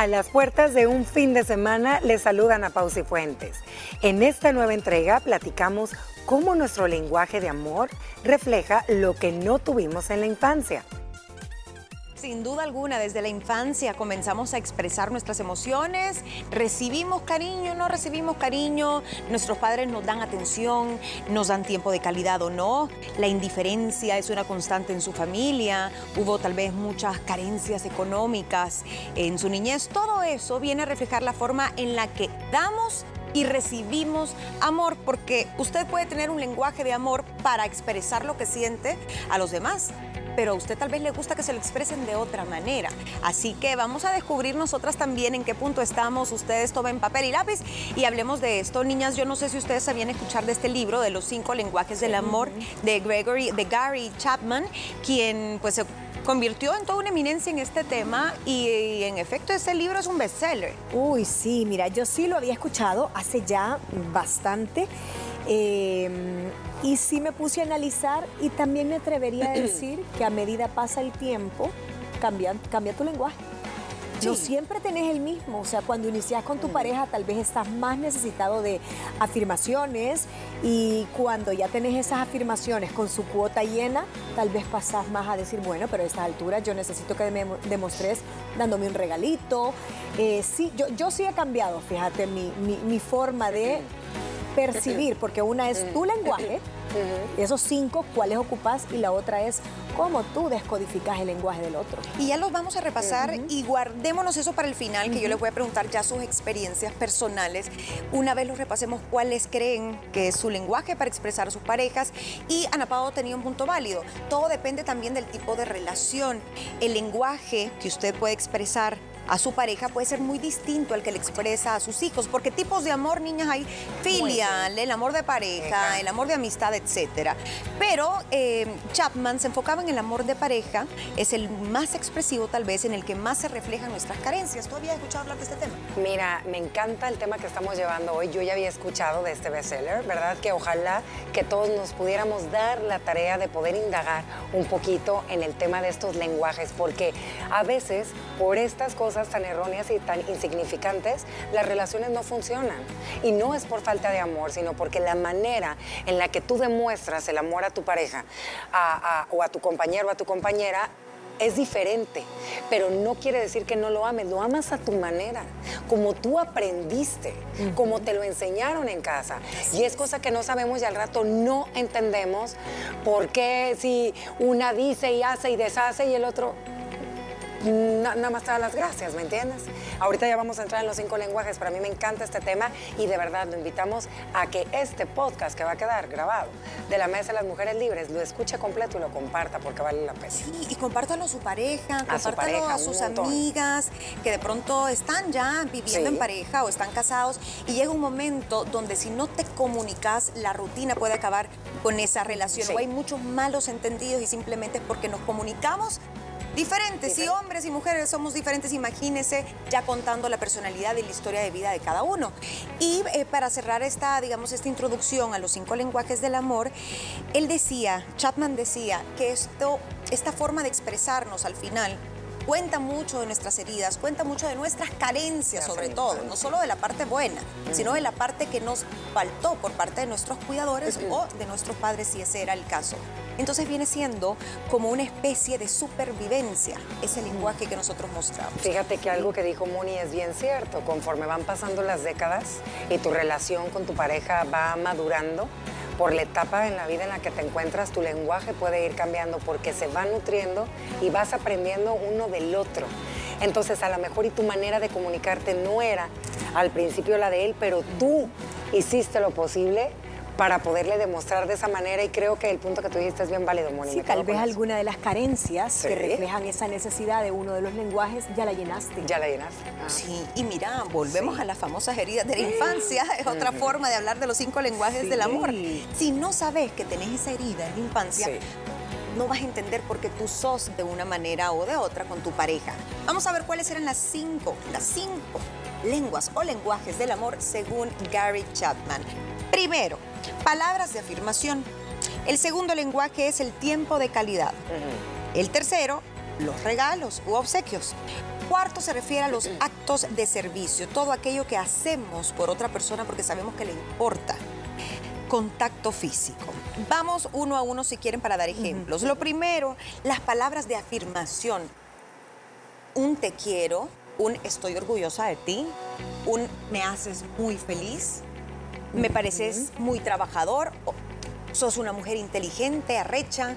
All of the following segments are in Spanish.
A las puertas de un fin de semana les saludan a Pausi Fuentes. En esta nueva entrega platicamos cómo nuestro lenguaje de amor refleja lo que no tuvimos en la infancia. Sin duda alguna, desde la infancia comenzamos a expresar nuestras emociones, recibimos cariño, no recibimos cariño, nuestros padres nos dan atención, nos dan tiempo de calidad o no, la indiferencia es una constante en su familia, hubo tal vez muchas carencias económicas en su niñez, todo eso viene a reflejar la forma en la que damos y recibimos amor, porque usted puede tener un lenguaje de amor para expresar lo que siente a los demás, pero a usted tal vez le gusta que se lo expresen de otra manera. Así que vamos a descubrir nosotras también en qué punto estamos. Ustedes tomen papel y lápiz y hablemos de esto. Niñas, yo no sé si ustedes sabían escuchar de este libro de los cinco lenguajes del amor de Gregory, de Gary Chapman, quien pues se convirtió en toda una eminencia en este tema y, y, en efecto ese libro es un bestseller. Uy, sí, mira, yo sí lo había escuchado hace ya bastante. Eh, y sí me puse a analizar y también me atrevería a decir que a medida pasa el tiempo, cambia, cambia tu lenguaje. No siempre tenés el mismo, o sea, cuando inicias con tu pareja tal vez estás más necesitado de afirmaciones y cuando ya tenés esas afirmaciones con su cuota llena, tal vez pasás más a decir, bueno, pero a esta altura yo necesito que me demostres dándome un regalito. Eh, sí, yo, yo sí he cambiado, fíjate, mi, mi, mi forma de percibir, porque una es tu lenguaje, esos cinco, cuáles ocupas, y la otra es cómo tú descodificas el lenguaje del otro. Y ya los vamos a repasar y guardémonos eso para el final, que yo les voy a preguntar ya sus experiencias personales. Una vez los repasemos, cuáles creen que es su lenguaje para expresar a sus parejas. Y Ana Pao tenía un punto válido. Todo depende también del tipo de relación. El lenguaje que usted puede expresar a su pareja puede ser muy distinto al que le expresa a sus hijos, porque tipos de amor, niñas, hay filial, el amor de pareja, el amor de amistad, etc. Pero eh, Chapman se enfocaba en el amor de pareja, es el más expresivo tal vez, en el que más se reflejan nuestras carencias. ¿Tú habías escuchado hablar de este tema? Mira, me encanta el tema que estamos llevando hoy. Yo ya había escuchado de este bestseller, ¿verdad? Que ojalá que todos nos pudiéramos dar la tarea de poder indagar un poquito en el tema de estos lenguajes, porque a veces por estas cosas tan erróneas y tan insignificantes, las relaciones no funcionan. Y no es por falta de amor, sino porque la manera en la que tú demuestras el amor a tu pareja a, a, o a tu compañero o a tu compañera es diferente, pero no quiere decir que no lo ames, lo amas a tu manera, como tú aprendiste, uh -huh. como te lo enseñaron en casa. Y es cosa que no sabemos y al rato no entendemos por qué si una dice y hace y deshace y el otro nada más te da las gracias, ¿me entiendes? Ahorita ya vamos a entrar en los cinco lenguajes, pero a mí me encanta este tema y de verdad lo invitamos a que este podcast que va a quedar grabado de la Mesa de las Mujeres Libres lo escuche completo y lo comparta porque vale la pena. Sí, y compártalo a su pareja, a compártalo su pareja, a sus amigas que de pronto están ya viviendo sí. en pareja o están casados y llega un momento donde si no te comunicas, la rutina puede acabar con esa relación sí. o hay muchos malos entendidos y simplemente es porque nos comunicamos Diferentes, y hombres y mujeres somos diferentes, imagínense ya contando la personalidad y la historia de vida de cada uno. Y eh, para cerrar esta, digamos, esta introducción a los cinco lenguajes del amor, él decía, Chapman decía, que esto, esta forma de expresarnos al final cuenta mucho de nuestras heridas, cuenta mucho de nuestras carencias sobre todo, no solo de la parte buena, sino de la parte que nos faltó por parte de nuestros cuidadores o de nuestros padres si ese era el caso. Entonces viene siendo como una especie de supervivencia, ese lenguaje que nosotros mostramos. Fíjate que algo que dijo Moni es bien cierto, conforme van pasando las décadas y tu relación con tu pareja va madurando, por la etapa en la vida en la que te encuentras, tu lenguaje puede ir cambiando porque se va nutriendo y vas aprendiendo uno del otro. Entonces, a lo mejor y tu manera de comunicarte no era al principio la de él, pero tú hiciste lo posible para poderle demostrar de esa manera y creo que el punto que tú dijiste es bien válido, Mónica. Sí, tal vez alguna de las carencias ¿Sí? que reflejan esa necesidad de uno de los lenguajes ya la llenaste. Ya la llenaste. Ah. Sí, y mira, volvemos sí. a las famosas heridas de la infancia, es otra forma de hablar de los cinco lenguajes sí. del amor. Si no sabes que tenés esa herida en la infancia, no vas a entender por qué tú sos de una manera o de otra con tu pareja. Vamos a ver cuáles eran las cinco, las cinco lenguas o lenguajes del amor según Gary Chapman. Primero, palabras de afirmación. El segundo lenguaje es el tiempo de calidad. Uh -huh. El tercero, los regalos u obsequios. Cuarto se refiere a los actos de servicio, todo aquello que hacemos por otra persona porque sabemos que le importa. Contacto físico. Vamos uno a uno si quieren para dar ejemplos. Lo primero, las palabras de afirmación. Un te quiero, un estoy orgullosa de ti, un me haces muy feliz, me pareces muy trabajador, sos una mujer inteligente, arrecha.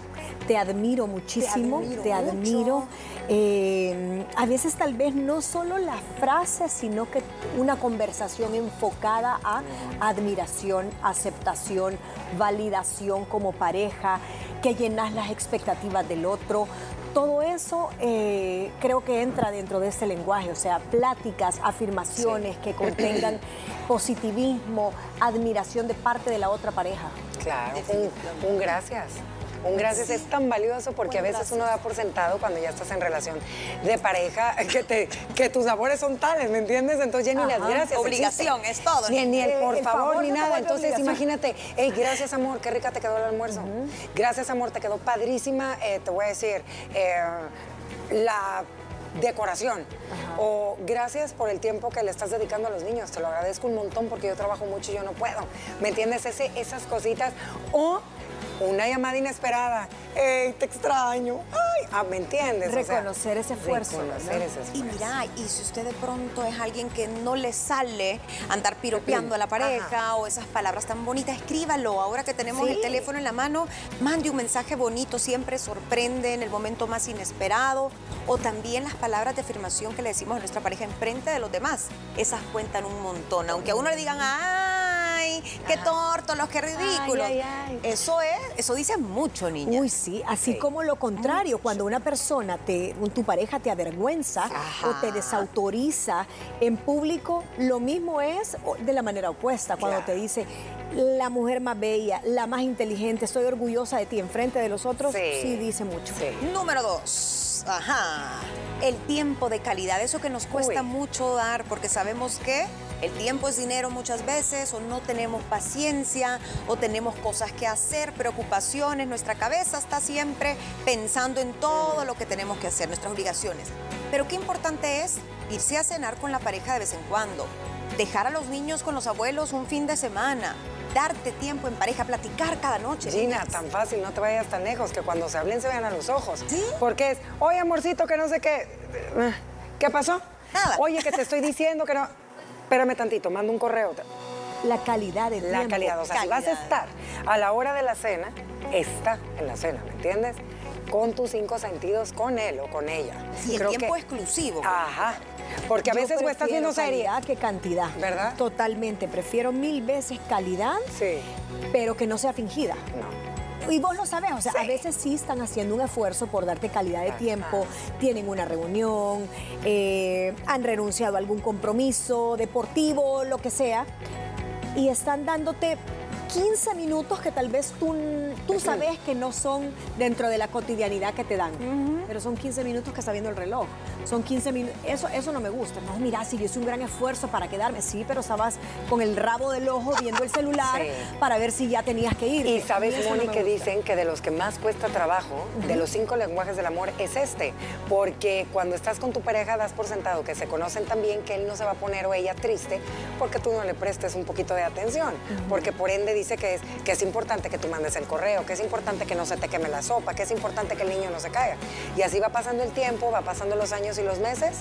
Te admiro muchísimo, te admiro. Eh, a veces tal vez no solo la frase, sino que una conversación enfocada a admiración, aceptación, validación como pareja, que llenas las expectativas del otro. Todo eso eh, creo que entra dentro de ese lenguaje, o sea, pláticas, afirmaciones que contengan positivismo, admiración de parte de la otra pareja. Claro, un, gracias. Un gracias es tan valioso porque a veces uno da por sentado cuando ya estás en relación de pareja que, te, que tus labores son tales, ¿me entiendes? Entonces ya ni las gracias. Obligación, es todo. Ni, ni el por favor, ni nada. Entonces imagínate, hey, gracias amor, qué rica te quedó el almuerzo. Gracias amor, te quedó padrísima, eh, te voy a decir, eh, la decoración. O gracias por el tiempo que le estás dedicando a los niños. Te lo agradezco un montón porque yo trabajo mucho y yo no puedo. ¿Me entiendes? Ese, esas cositas. O una llamada inesperada. ¡Ey, te extraño! ¡Ay! Ah, ¿Me entiendes? Reconocer ese esfuerzo. Reconocer ese esfuerzo. Y mira, y si usted de pronto es alguien que no le sale andar piropeando a la pareja o esas palabras tan bonitas, escríbalo. Ahora que tenemos el teléfono en la mano, mande un mensaje bonito, siempre sorprende en el momento más inesperado. O también las palabras de afirmación que le decimos a nuestra pareja en frente de los demás. Esas cuentan un montón. Aunque a uno le digan, ¡ay! ¡Qué los qué ridículo! Eso es, eso dice mucho, niña. Uy, sí, así como lo contrario, cuando una persona, te, tu pareja te avergüenza o te desautoriza en público, lo mismo es de la manera opuesta, cuando te dice la mujer más bella, la más inteligente, estoy orgullosa de ti en frente de los otros, sí, dice mucho. Número dos, ajá, el tiempo de calidad, eso que nos cuesta mucho dar porque sabemos que el tiempo es dinero muchas veces o no tenemos paciencia o tenemos cosas que hacer, preocupaciones, nuestra cabeza está siempre pensando en todo lo que tenemos que hacer, nuestras obligaciones. Pero qué importante es irse a cenar con la pareja de vez en cuando, dejar a los niños con los abuelos un fin de semana, darte tiempo en pareja, platicar cada noche. Gina, tan fácil, no te vayas tan lejos, que cuando se hablen se vean a los ojos. ¿Sí? Porque es, oye, amorcito, que no sé qué. ¿Qué pasó? Nada. Oye, que te estoy diciendo que no espérame tantito, mando un correo. La calidad de La calidad, o sea, si vas a estar a la hora de la cena, está en la cena, ¿me entiendes? Con tus cinco sentidos, con él o con ella. Y el tiempo exclusivo. Ajá. Porque a veces estás viendo serie. que cantidad. ¿Verdad? Totalmente. Prefiero mil veces calidad, sí. pero que no sea fingida. No. Y vos lo sabes, o sea, a veces sí están haciendo un esfuerzo por darte calidad de tiempo, tienen una reunión, eh, han renunciado a algún compromiso deportivo, lo que sea, y están dándote 15 minutos que tal vez tú, tú sabes que no son dentro de la cotidianidad que te dan, pero son 15 minutos que está viendo el reloj. Son 15 minutos. Eso, eso no me gusta. No, mira, si yo hice un gran esfuerzo para quedarme, sí, pero estabas con el rabo del ojo viendo el celular para ver si ya tenías que ir. Y sabes, Moni, que dicen que de los que más cuesta trabajo, de los cinco lenguajes del amor, es este. Porque cuando estás con tu pareja das por sentado que se conocen también, que él no se va a poner o ella triste porque tú no le prestes un poquito de atención. Porque por ende dice que es, que es importante que tú mandes el correo, que es importante que no se te queme la sopa, que es importante que el niño no se caiga. Y así va pasando el tiempo, va pasando los años y los meses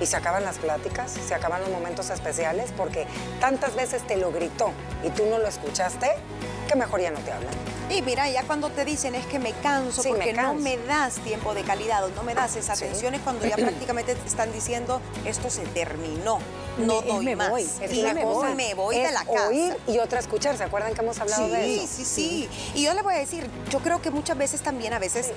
y se acaban las pláticas, se acaban los momentos especiales porque tantas veces te lo gritó y tú no lo escuchaste, que mejor ya no te hablan. Y mira, ya cuando te dicen es que me canso porque no me das tiempo de calidad o no me das esa atención, es cuando ya prácticamente te están diciendo esto se terminó, no doy me más. Voy. Es una cosa, me voy de la casa. oír y otra escuchar, ¿se acuerdan que hemos hablado de eso? Sí, sí, sí. Y yo le voy a decir, yo creo que muchas veces también a veces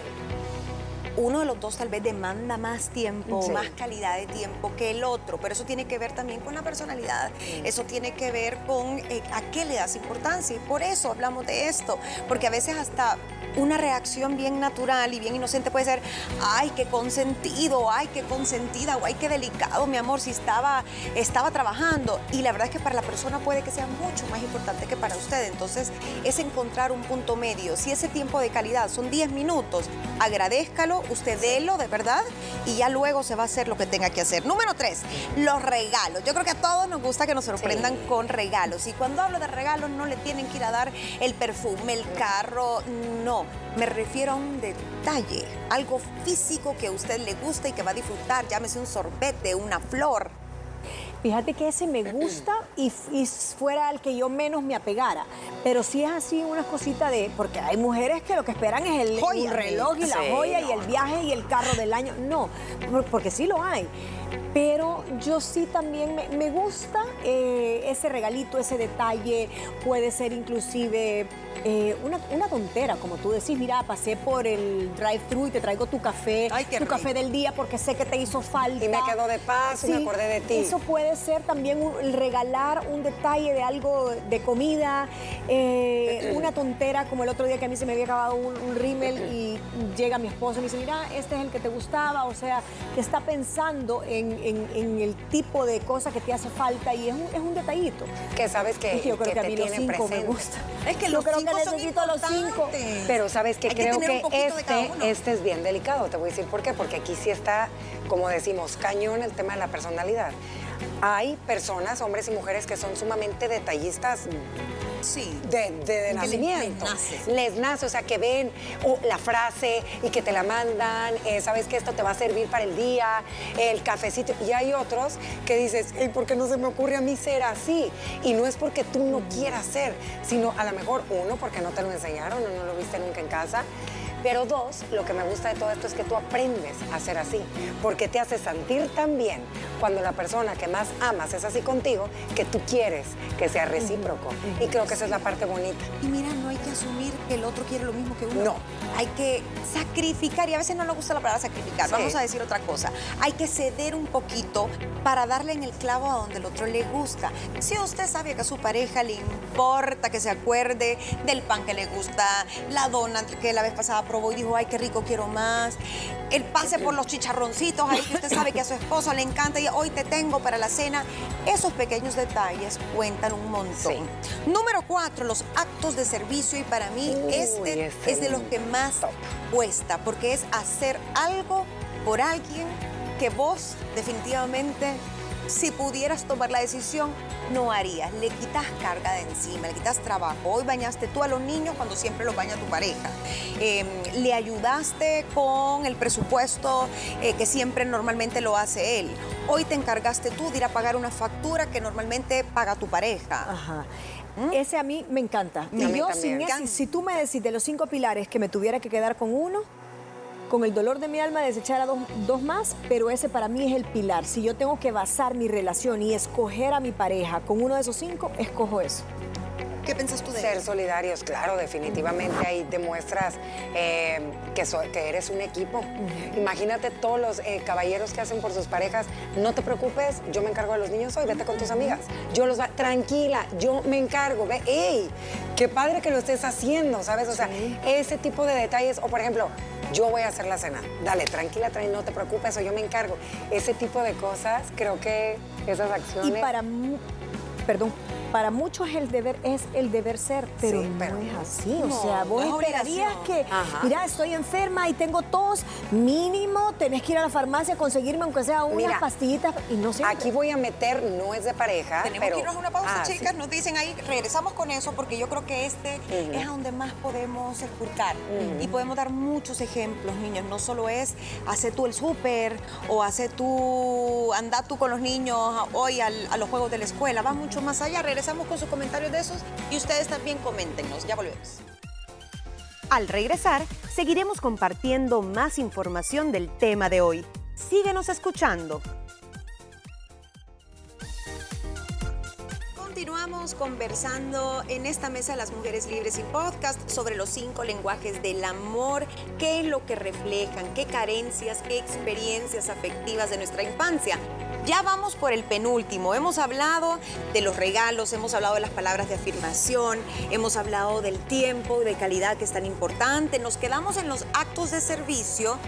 uno de los dos tal vez demanda más tiempo, más calidad de tiempo que el otro, pero eso tiene que ver también con la personalidad, eso tiene que ver con eh, a qué le das importancia y por eso hablamos de esto, porque a veces hasta una reacción bien natural y bien inocente puede ser, ay, qué consentido, ay, qué consentida, o ay, qué delicado, mi amor, si estaba, estaba trabajando. Y la verdad es que para la persona puede que sea mucho más importante que para usted. Entonces, es encontrar un punto medio. Si ese tiempo de calidad son 10 minutos, agradézcalo usted délo de verdad y ya luego se va a hacer lo que tenga que hacer. Número tres, los regalos. Yo creo que a todos nos gusta que nos sorprendan con regalos. Y cuando hablo de regalos no le tienen que ir a dar el perfume, el carro, no. Me refiero a un detalle, algo físico que a usted le gusta y que va a disfrutar, llámese un sorbete, una flor. Fíjate que ese me gusta y, y fuera al que yo menos me apegara. Pero si es así una cosita de... Porque hay mujeres que lo que esperan es el, Joya. el reloj y la Sí, joya y el viaje y el carro del año. No, por- porque sí lo hay. Pero yo sí también me, me gusta eh, ese regalito, ese detalle. Puede ser inclusive eh, una, una tontera, como tú decís. Mira, pasé por el drive-thru y te traigo tu café, Ay, tu rico. café del día porque sé que te hizo falta. Y me quedo de paso y me acordé de ti. Eso puede ser también un- el regalar un detalle de algo de comida, eh, una tontera como el otro día que a mí se me había acabado un, un rímel y llega mi esposo y me dice, mira, este es el que te gustaba, o sea, que está pensando en, en- en el tipo de cosa que te hace falta y es un, es un detallito. Que sabes que, que yo creo que, a te mí los tiene cinco me presente. gusta. Es que yo los creo cinco que son necesito los cinco. Pero sabes que Hay que creo que, cada este, este es bien delicado. Te voy a decir por qué. Porque aquí sí está, como decimos, cañón el tema de la personalidad. Hay personas, hombres y mujeres, que son sumamente detallistas Sí. de, de- de les- nacimiento. les nace. Les nace, o sea, que ven oh, la frase y que te la mandan, eh, sabes que esto te va a servir para el día, el cafecito. Y hay otros que dices, "Ey, ¿por qué no se me ocurre a mí ser así? Y no es porque tú no quieras ser, sino a lo mejor uno, porque no te lo enseñaron o no lo viste nunca en casa. Pero dos, lo que me gusta de todo esto es que tú aprendes a ser así, porque te hace sentir tan bien cuando la persona que más amas es así contigo, que tú quieres que sea recíproco. Y creo que esa es la parte bonita. Y mira, no hay que asumir que el otro quiere lo mismo que uno. No. Hay que sacrificar, y a veces no nos gusta la palabra sacrificar, Sí. vamos a decir otra cosa. Hay que ceder un poquito para darle en el clavo a donde el otro le gusta. Si usted sabe que a su pareja le importa que se acuerde del pan que le gusta, la dona que la vez pasada probó y dijo, ay, qué rico, quiero más. El pase por los chicharroncitos ahí que usted sabe que a su esposo le encanta y hoy te tengo para la cena. Esos pequeños detalles cuentan un montón. Sí. Número cuatro, los actos de servicio y para mí Uy, este es de los que más top. cuesta porque es hacer algo por alguien que vos definitivamente si pudieras tomar la decisión no harías. Le quitas carga de encima, le quitas trabajo. Hoy bañaste tú a los niños cuando siempre los baña tu pareja. Eh, le ayudaste con el presupuesto eh, que siempre normalmente lo hace él. Hoy te encargaste tú de ir a pagar una factura que normalmente paga tu pareja. Ajá. Ese a mí me encanta. Y yo sin ese, si tú me decís de los cinco pilares que me tuviera que quedar con uno, con el dolor de mi alma desechar a dos, dos más, pero ese para mí es el pilar. Si yo tengo que basar mi relación y escoger a mi pareja con uno de esos cinco, escojo eso. ¿Qué piensas tú de Ser eso? solidarios, claro, definitivamente ahí demuestras eh, que, so- que eres un equipo. Imagínate todos los eh, caballeros que hacen por sus parejas. No te preocupes, yo me encargo de los niños hoy, vete con tus amigas. Yo los va, tranquila, yo me encargo. Ve, ¡Ey! Qué padre que lo estés haciendo, ¿sabes? O sea, ese tipo de detalles. O por ejemplo, yo voy a hacer la cena. Dale, tranquila, tranquila, no te preocupes, o yo me encargo. Ese tipo de cosas, creo que esas Y acciones. para, mu- perdón, para muchos el deber es el deber ser, pero, Sí, no pero es así. no, o sea, vos no es esperarías que, Ajá. mira, estoy enferma y tengo tos, mínimo tenés que ir a la farmacia a conseguirme aunque sea unas Mira, pastillitas y no sé. Aquí voy a meter, no es de pareja, Tenemos pero... que irnos a una pausa, Ah, sí. chicas. Nos dicen ahí, regresamos con eso porque yo creo que este es a donde más podemos esculcar y podemos dar muchos ejemplos, niños. No solo es hacer tú el súper o hacer tú, anda tú con los niños hoy al- a los juegos de la escuela. Va mucho más allá. Regresamos con sus comentarios de esos y ustedes también coméntenos. Ya volvemos. Al regresar, seguiremos compartiendo más información del tema de hoy. Síguenos escuchando. Continuamos conversando en esta mesa de las mujeres libres y podcast sobre los cinco lenguajes del amor, qué es lo que reflejan, qué carencias, qué experiencias afectivas de nuestra infancia. Ya vamos por el penúltimo. Hemos hablado de los regalos, hemos hablado de las palabras de afirmación, hemos hablado del tiempo de calidad que es tan importante. Nos quedamos en los actos de servicio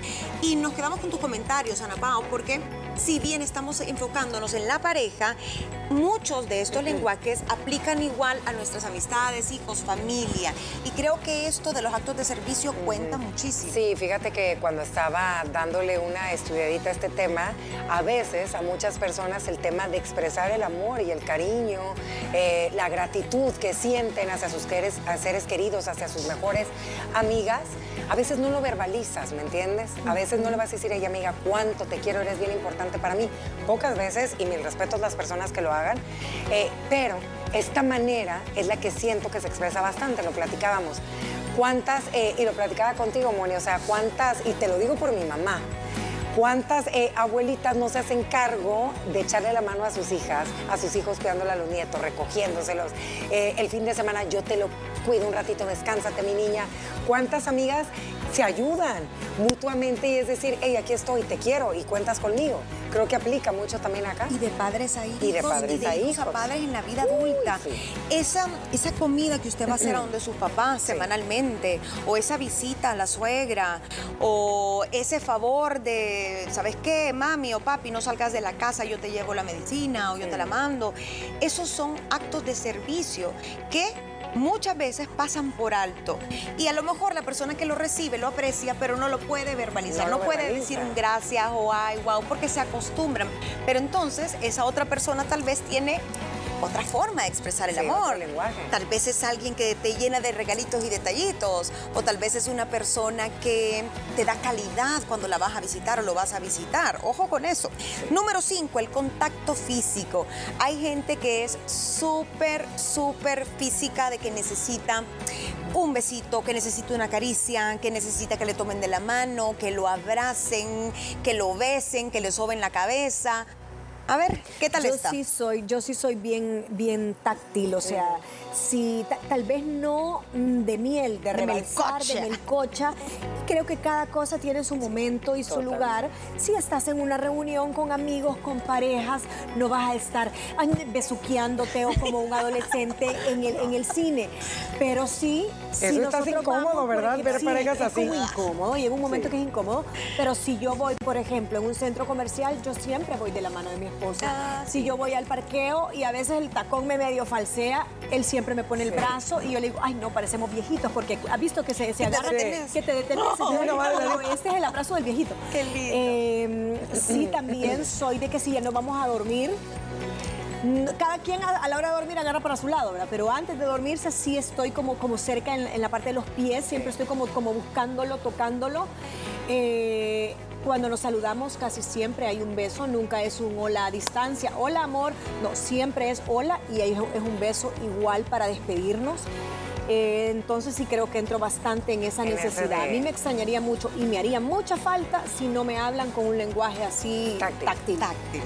y nos quedamos con tus comentarios, Ana Pao, porque si bien estamos enfocándonos en la pareja, muchos de estos lenguajes aplican igual a nuestras amistades, hijos, familia. Y creo que esto de los actos de servicio cuenta muchísimo. Sí, fíjate que cuando estaba dándole una estudiadita a este tema, a veces a muchas personas el tema de expresar el amor y el cariño, eh, la gratitud que sienten hacia sus seres, seres queridos, hacia sus mejores amigas, a veces no lo verbalizas, ¿me entiendes? A veces no le vas a decir a ella, amiga, cuánto te quiero, eres bien importante para mí. Pocas veces, y mil respetos las personas que lo hagan, eh, pero esta manera es la que siento que se expresa bastante, lo platicábamos. ¿Cuántas, eh, y lo platicaba contigo, Moni, o sea, cuántas, y te lo digo por mi mamá, ¿Cuántas eh, abuelitas no se hacen cargo de echarle la mano a sus hijas, a sus hijos cuidándole a los nietos, recogiéndoselos? el fin de semana yo te lo cuido un ratito, descánsate mi niña. ¿Cuántas amigas se ayudan mutuamente y es decir, hey, aquí estoy, te quiero y cuentas conmigo. Creo que aplica mucho también acá. Y de padres a hijos. Y de padres a hijos. a padres en la vida adulta. esa, esa comida que usted va a hacer a donde sus papás semanalmente, o esa visita a la suegra, o ese favor de, ¿sabes qué, mami o papi, no salgas de la casa, yo te llevo la medicina o yo te la mando? Esos son actos de servicio que muchas veces pasan por alto. Y a lo mejor la persona que lo recibe lo aprecia, pero no lo puede verbalizar. No, puede decir un gracias o ay, wow, porque se acostumbran. Pero entonces esa otra persona tal vez tiene otra forma de expresar el amor. Tal vez es alguien que te llena de regalitos y detallitos, o tal vez es una persona que te da calidad cuando la vas a visitar o lo vas a visitar. Ojo con eso. Número cinco, el contacto físico. Hay gente que es súper, súper física de que necesita un besito, que necesita una caricia, que necesita que le tomen de la mano, que lo abracen, que lo besen, que le soben la cabeza. A ver, ¿qué tal yo está? Sí soy, yo sí soy bien, bien táctil, o sea, si tal vez no mm, de miel, de, de rebalsar, de melcocha. Creo que cada cosa tiene su momento y su lugar. Si estás en una reunión con amigos, con parejas, no vas a estar besuqueándote o como un adolescente en el, en el cine. Pero sí, si Eso está incómodo, ¿verdad? Ver parejas así. Es incómodo y en un momento que es incómodo. Pero si yo voy, por ejemplo, en un centro comercial, yo siempre voy de la mano de mi esposa. Ah, si yo voy al parqueo y a veces el tacón me medio falsea, él siempre me pone el brazo y yo le digo, ay, no, parecemos viejitos, porque ha visto que se, se agarra, que te detenés. este es el abrazo del viejito. Qué lindo. Em, sí, también soy de que si ya no vamos a dormir, cada quien a, la hora de dormir agarra para su lado, ¿verdad? Pero antes de dormirse sí estoy como, como cerca en, la parte de los pies, siempre estoy como, como buscándolo, tocándolo. Eh, cuando nos saludamos casi siempre hay un beso, nunca es un hola a distancia, hola amor, no, siempre es hola y es un beso igual para despedirnos. Eh, entonces sí creo que entro bastante en esa necesidad. A mí me extrañaría mucho y me haría mucha falta si no me hablan con un lenguaje así táctil. táctil.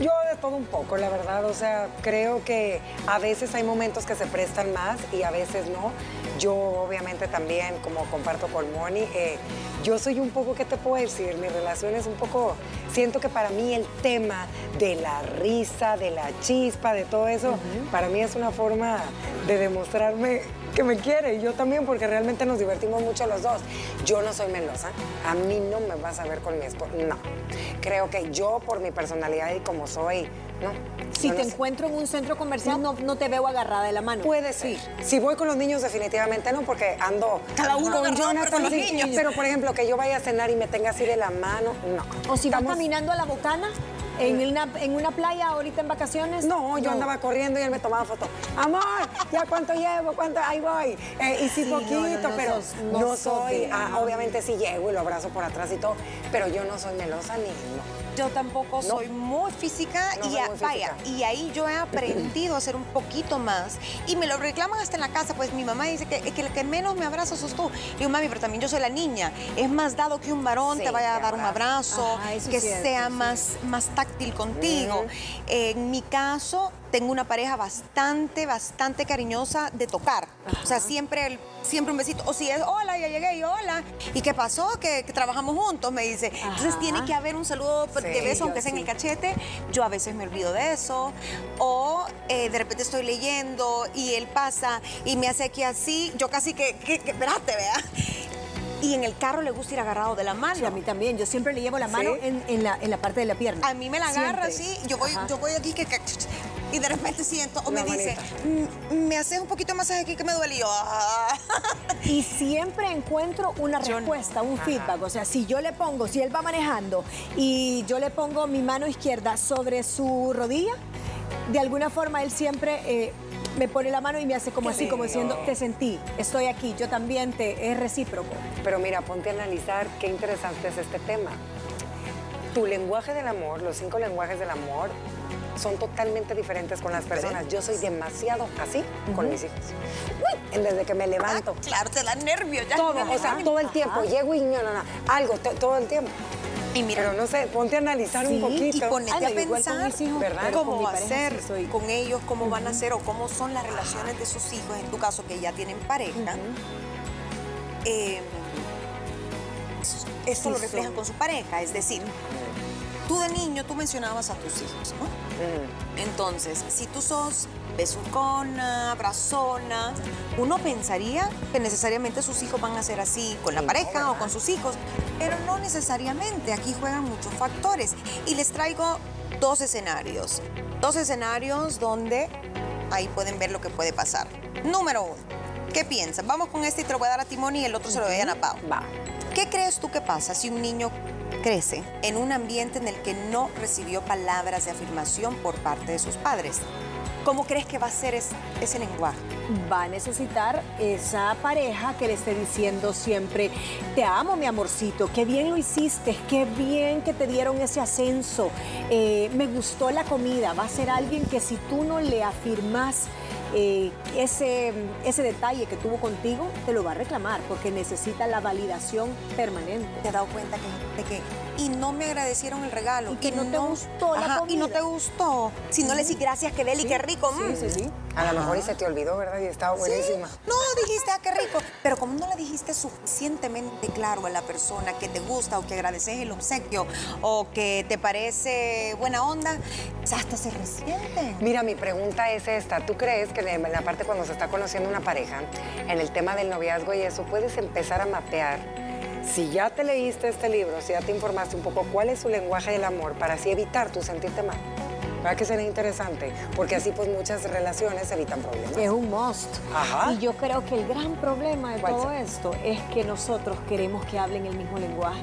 Yo de todo un poco, la verdad. O sea, creo que a veces hay momentos que se prestan más y a veces no. Yo obviamente también, como comparto con Moni, eh, yo soy un poco, ¿qué te puedo decir? Mi relación es un poco, siento que para mí el tema de la risa, de la chispa, de todo eso, para mí es una forma de demostrarme que me quiere y yo también porque realmente nos divertimos mucho los dos. Yo no soy melosa, a mí no me vas a ver con mi esposo, no. Creo que yo por mi personalidad y como soy, no. Si te encuentro en un centro comercial no. no. te veo agarrada de la mano. Puede ser. Si voy con los niños definitivamente no porque ando cada uno con Jonathan los niños. Pero por ejemplo que yo vaya a cenar y me tenga así de la mano, no. O si vas caminando a la bocana ¿En una, ¿En una playa ahorita en vacaciones? No, yo andaba corriendo y él me tomaba foto. Amor, ¿ya cuánto llevo? ¿Cuánto? Ahí voy. Eh, y sí, poquito, pero no, soy. Ah, obviamente sí llego y lo abrazo por atrás y todo, pero yo no soy melosa ni no. Yo tampoco soy muy física y vaya, y ahí yo he aprendido a ser un poquito más y me lo reclaman hasta en la casa, pues mi mamá dice que, que el que menos me abraza sos tú. Y digo, mami, pero también yo soy la niña. Es más dado que un varón te vaya a dar un abrazo, que sea más, más táctil contigo. En mi caso, tengo una pareja bastante, bastante cariñosa de tocar. O sea, siempre, siempre un besito. O si es, hola, ya llegué, y hola. ¿Y qué pasó? Que, trabajamos juntos, me dice. Entonces tiene que haber un saludo de beso, aunque sea en el cachete. Yo a veces me olvido de eso. O eh, de repente estoy leyendo y él pasa y me hace aquí así. Yo casi que, que, que espérate, vea Y en el carro le gusta ir agarrado de la mano. Sí, a mí también. Yo siempre le llevo la mano ¿Sí? en, en la, en la parte de la pierna. A mí me la agarra así, yo voy, Ajá. yo voy aquí que, que- y de repente siento, o La me dice, manita. "Mm, me haces un poquito de masaje aquí que me duele y yo, "Ah". Y siempre encuentro una Yo no. respuesta, un feedback. O sea, si yo le pongo, si él va manejando y yo le pongo mi mano izquierda sobre su rodilla, de alguna forma él siempre eh, me pone la mano y me hace como Qué así, como diciendo, te sentí, estoy aquí, yo también te, es recíproco. Pero mira, ponte a analizar qué interesante es este tema. Tu lenguaje del amor, los cinco lenguajes del amor, son totalmente diferentes con las personas. Yo soy demasiado así con mis hijos. Uy, desde que me levanto. Ah, claro, te da nervio ya. Todo, o sea, levanto. todo el tiempo. Llego y no, no, no, algo, to- todo el tiempo. Y mira, Pero no sé, ponte a analizar Sí, un poquito. y ponete Ay, a con pensar con cómo mi va a ser soy- con ellos, cómo van a ser o cómo son las relaciones de sus hijos, en tu caso que ya tienen pareja. Eh, esto Sí lo reflejan con su pareja, es decir, tú de niño tú mencionabas a tus hijos, ¿no? Mm. Entonces, si tú sos besucona, abrazona, uno pensaría que necesariamente sus hijos van a ser así con la Sí, no, pareja o con sus hijos, pero no necesariamente. Aquí juegan muchos factores. Y les traigo dos escenarios. Dos escenarios donde ahí pueden ver lo que puede pasar. Número uno, ¿qué piensan? Vamos con este y te lo voy a dar a Timón y el otro se lo doy a Ana Pau. Va. ¿Qué crees tú que pasa si un niño crece en un ambiente en el que no recibió palabras de afirmación por parte de sus padres? ¿Cómo crees que va a ser es- ese lenguaje? va a necesitar esa pareja que le esté diciendo siempre, te amo mi amorcito, qué bien lo hiciste, qué bien que te dieron ese ascenso, eh, me gustó la comida, va a ser alguien que si tú no le afirmas eh, ese, ese detalle que tuvo contigo, te lo va a reclamar porque necesita la validación permanente. ¿Te has dado cuenta que, de que y no me agradecieron el regalo? Y que no te gustó la Ajá, Y no comida. te gustó. Si no le decís gracias, qué deli, qué rico. mm. Sí, sí, sí. A lo mejor y se te olvidó, ¿verdad? Y estaba buenísima. No, dijiste, ah, qué rico. Pero como no le dijiste suficientemente claro a la persona que te gusta o que agradeces el obsequio o que te parece buena onda, hasta se resienten. Mira, mi pregunta es esta. ¿Tú crees que en la parte cuando se está conociendo una pareja, en el tema del noviazgo y eso, puedes empezar a mapear? Si ya te leíste este libro, si ya te informaste un poco cuál es su lenguaje del amor para así evitar tu sentirte mal. ¿Verdad que sería interesante? Porque así pues muchas relaciones evitan problemas. Es un must. Ajá. Y yo creo que el gran problema de ¿Cuál todo será? esto es que nosotros queremos que hablen el mismo lenguaje.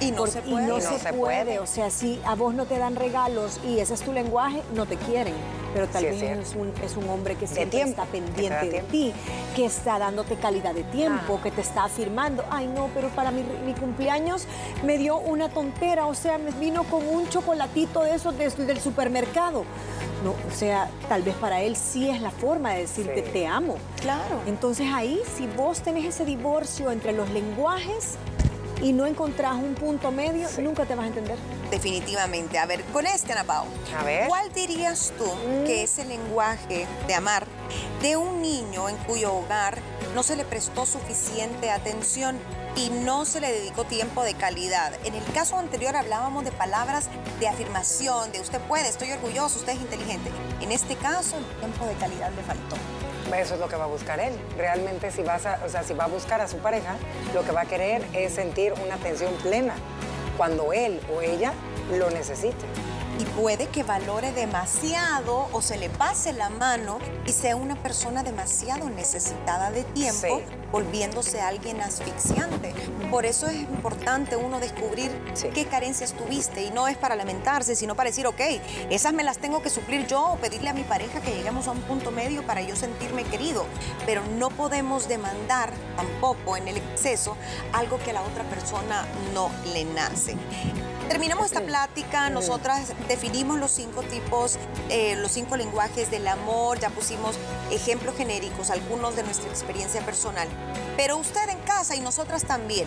Y no se y puede. no Y no se se puede. puede. O sea, si a vos no te dan regalos y ese es tu lenguaje, no te quieren. Pero tal Sí, vez es, un, es un hombre que siempre está pendiente de ti, que está dándote calidad de tiempo, Ah. que te está afirmando. Ay, no, pero para mi, mi cumpleaños me dio una tontera. O sea, me vino con un chocolatito de esos del supermercado. No, o sea, tal vez para él sí es la forma de decirte Sí. te amo. Claro. Entonces ahí, si vos tenés ese divorcio entre los lenguajes y no encontrás un punto medio, nunca te vas a entender. Definitivamente. A ver, con este, Ana Pao. A ver. ¿Cuál dirías tú que es el lenguaje de amar de un niño en cuyo hogar no se le prestó suficiente atención y no se le dedicó tiempo de calidad? En el caso anterior hablábamos de palabras de afirmación, de usted puede, estoy orgulloso, usted es inteligente. En este caso, el tiempo de calidad le faltó. Eso es lo que va a buscar él. Realmente si vas a, o sea, si va a buscar a su pareja, lo que va a querer es sentir una atención plena cuando él o ella lo necesite. y puede que valore demasiado o se le pase la mano y sea una persona demasiado necesitada de tiempo, Sí. Volviéndose alguien asfixiante. Por eso es importante uno descubrir Sí. qué carencias tuviste y no es para lamentarse, sino para decir, ok, esas me las tengo que suplir yo o pedirle a mi pareja que lleguemos a un punto medio para yo sentirme querido. Pero no podemos demandar tampoco en el exceso algo que a la otra persona no le nace. Terminamos esta plática, nosotras definimos los cinco tipos, eh, los cinco lenguajes del amor, ya pusimos ejemplos genéricos, algunos de nuestra experiencia personal. Pero usted en casa y nosotras también,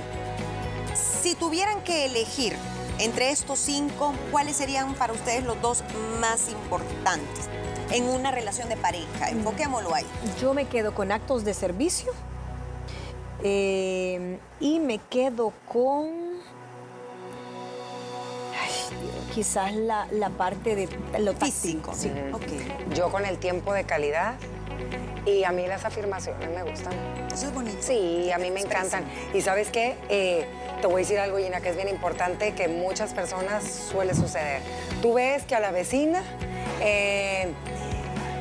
si tuvieran que elegir entre estos cinco, ¿cuáles serían para ustedes los dos más importantes en una relación de pareja? Enfoquémoslo ahí. Yo me quedo con actos de servicio eh, y me quedo con ay, quizás la, la parte de lo táctico. Físico. Sí. Ok. Yo con el tiempo de calidad Y a mí las afirmaciones me gustan. Eso es bonito. Sí, a mí me encantan. Y sabes qué, Eh, te voy a decir algo, Gina, que es bien importante, que muchas personas suele suceder. Tú ves que a la vecina... eh,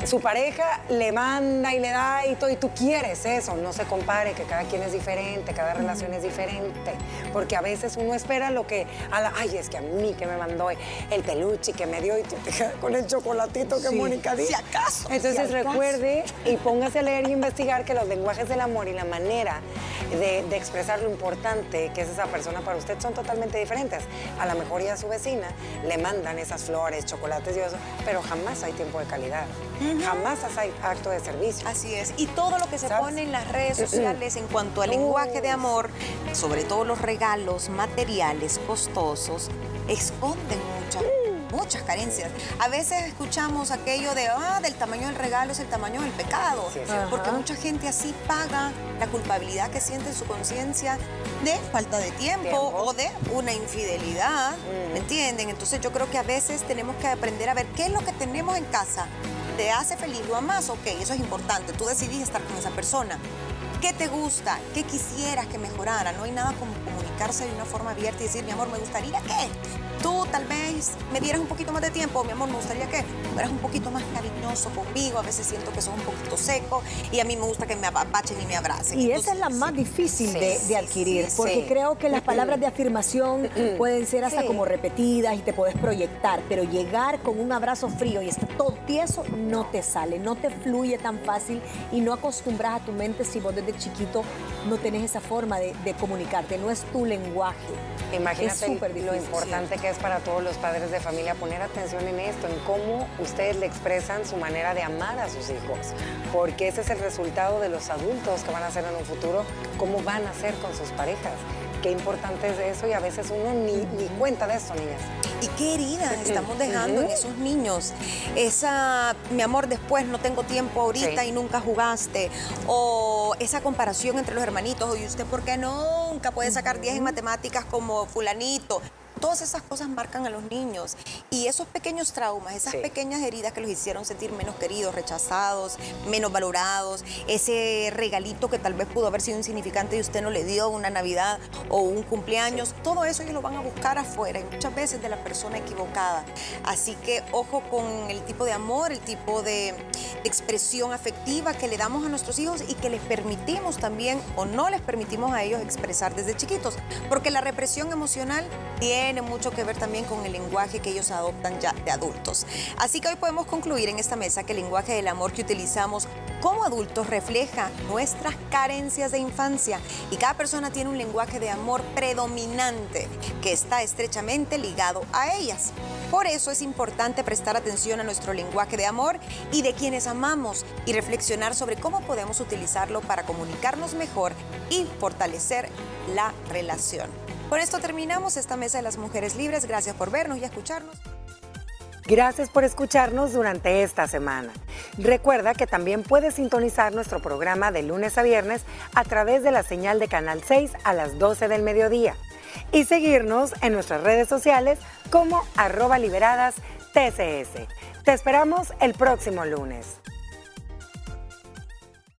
su pareja le manda y le da y todo, y tú quieres eso, no se compare, que cada quien es diferente, cada relación es diferente, porque a veces uno espera lo que, a la- ay, es que a mí que me mandó el peluche que me dio y tú te con el chocolatito que Sí. Mónica dijo. Si acaso, Entonces si acaso. recuerde y póngase a leer y investigar que los lenguajes del amor y la manera de, de expresar lo importante que es esa persona para usted son totalmente diferentes. A lo mejor ya a su vecina le mandan esas flores, chocolates y eso, pero jamás hay tiempo de calidad. Jamás hay acto de servicio. Así es. Y todo lo que se ¿Sabes? pone en las redes sociales en cuanto al lenguaje de amor, sobre todo los regalos materiales costosos, esconden muchas, muchas carencias. A veces escuchamos aquello de, ah, del tamaño del regalo es el tamaño del pecado. Sí, porque mucha gente así paga la culpabilidad que siente en su conciencia de falta de tiempo, Tiempo. o de una infidelidad. ¿Me entienden? Entonces yo creo que a veces tenemos que aprender a ver qué es lo que tenemos en casa. ¿Te hace feliz? ¿Lo amas? Ok, eso es importante. Tú decidís estar con esa persona. ¿Qué te gusta? ¿Qué quisieras que mejorara? No hay nada como comunicarse de una forma abierta y decir, mi amor, me gustaría que tú tal vez me dieras un poquito más de tiempo. Mi amor, me gustaría que fueras un poquito más cariñoso conmigo. A veces siento que sos un poquito seco y a mí me gusta que me apapachen y me abracen. Y esa es la Entonces, más difícil Sí, de, de adquirir, sí, porque creo que las palabras de afirmación pueden ser hasta como repetidas y te puedes proyectar, pero llegar con un abrazo frío y está todo tieso no te sale, no te fluye tan fácil y no acostumbras a tu mente si vos desde chiquito no tenés esa forma de, de comunicarte, no es tu lenguaje. es Imagínate lo importante que es para todos los padres de familia poner atención en esto, en cómo ustedes le expresan su manera de amar a sus hijos, porque ese es el resultado de los adultos que van a ser en un futuro, cómo van a ser con sus parejas. Qué importante es eso y a veces uno ni, ni cuenta de eso, niñas. ¿Y qué heridas estamos dejando en esos niños? Esa, mi amor, después no tengo tiempo ahorita Sí. y nunca jugaste. O esa comparación entre los hermanitos. Oye, ¿usted por qué nunca puede sacar 10 en matemáticas como fulanito? Todas esas cosas marcan a los niños. Y esos pequeños traumas, esas Sí. pequeñas heridas que los hicieron sentir menos queridos, rechazados, menos valorados, ese regalito que tal vez pudo haber sido insignificante y usted no le dio una Navidad o un cumpleaños, todo eso ellos lo van a buscar afuera y muchas veces de la persona equivocada. Así que ojo con el tipo de amor, el tipo de, de expresión afectiva que le damos a nuestros hijos y que les permitimos también o no les permitimos a ellos expresar desde chiquitos. Porque la represión emocional tiene mucho que ver también con el lenguaje que ellos adoptan ya de adultos. Así que hoy podemos concluir en esta mesa que el lenguaje del amor que utilizamos como adultos refleja nuestras carencias de infancia y cada persona tiene un lenguaje de amor predominante que está estrechamente ligado a ellas. Por eso es importante prestar atención a nuestro lenguaje de amor y de quienes amamos y reflexionar sobre cómo podemos utilizarlo para comunicarnos mejor y fortalecer la relación. Con esto terminamos esta mesa de las mujeres libres. Gracias por vernos y escucharnos. Gracias por escucharnos durante esta semana. Recuerda que también puedes sintonizar nuestro programa de lunes a viernes a través de la señal de Canal 6 a las 12 del mediodía y seguirnos en nuestras redes sociales como arroba liberadas TCS. Te esperamos el próximo lunes.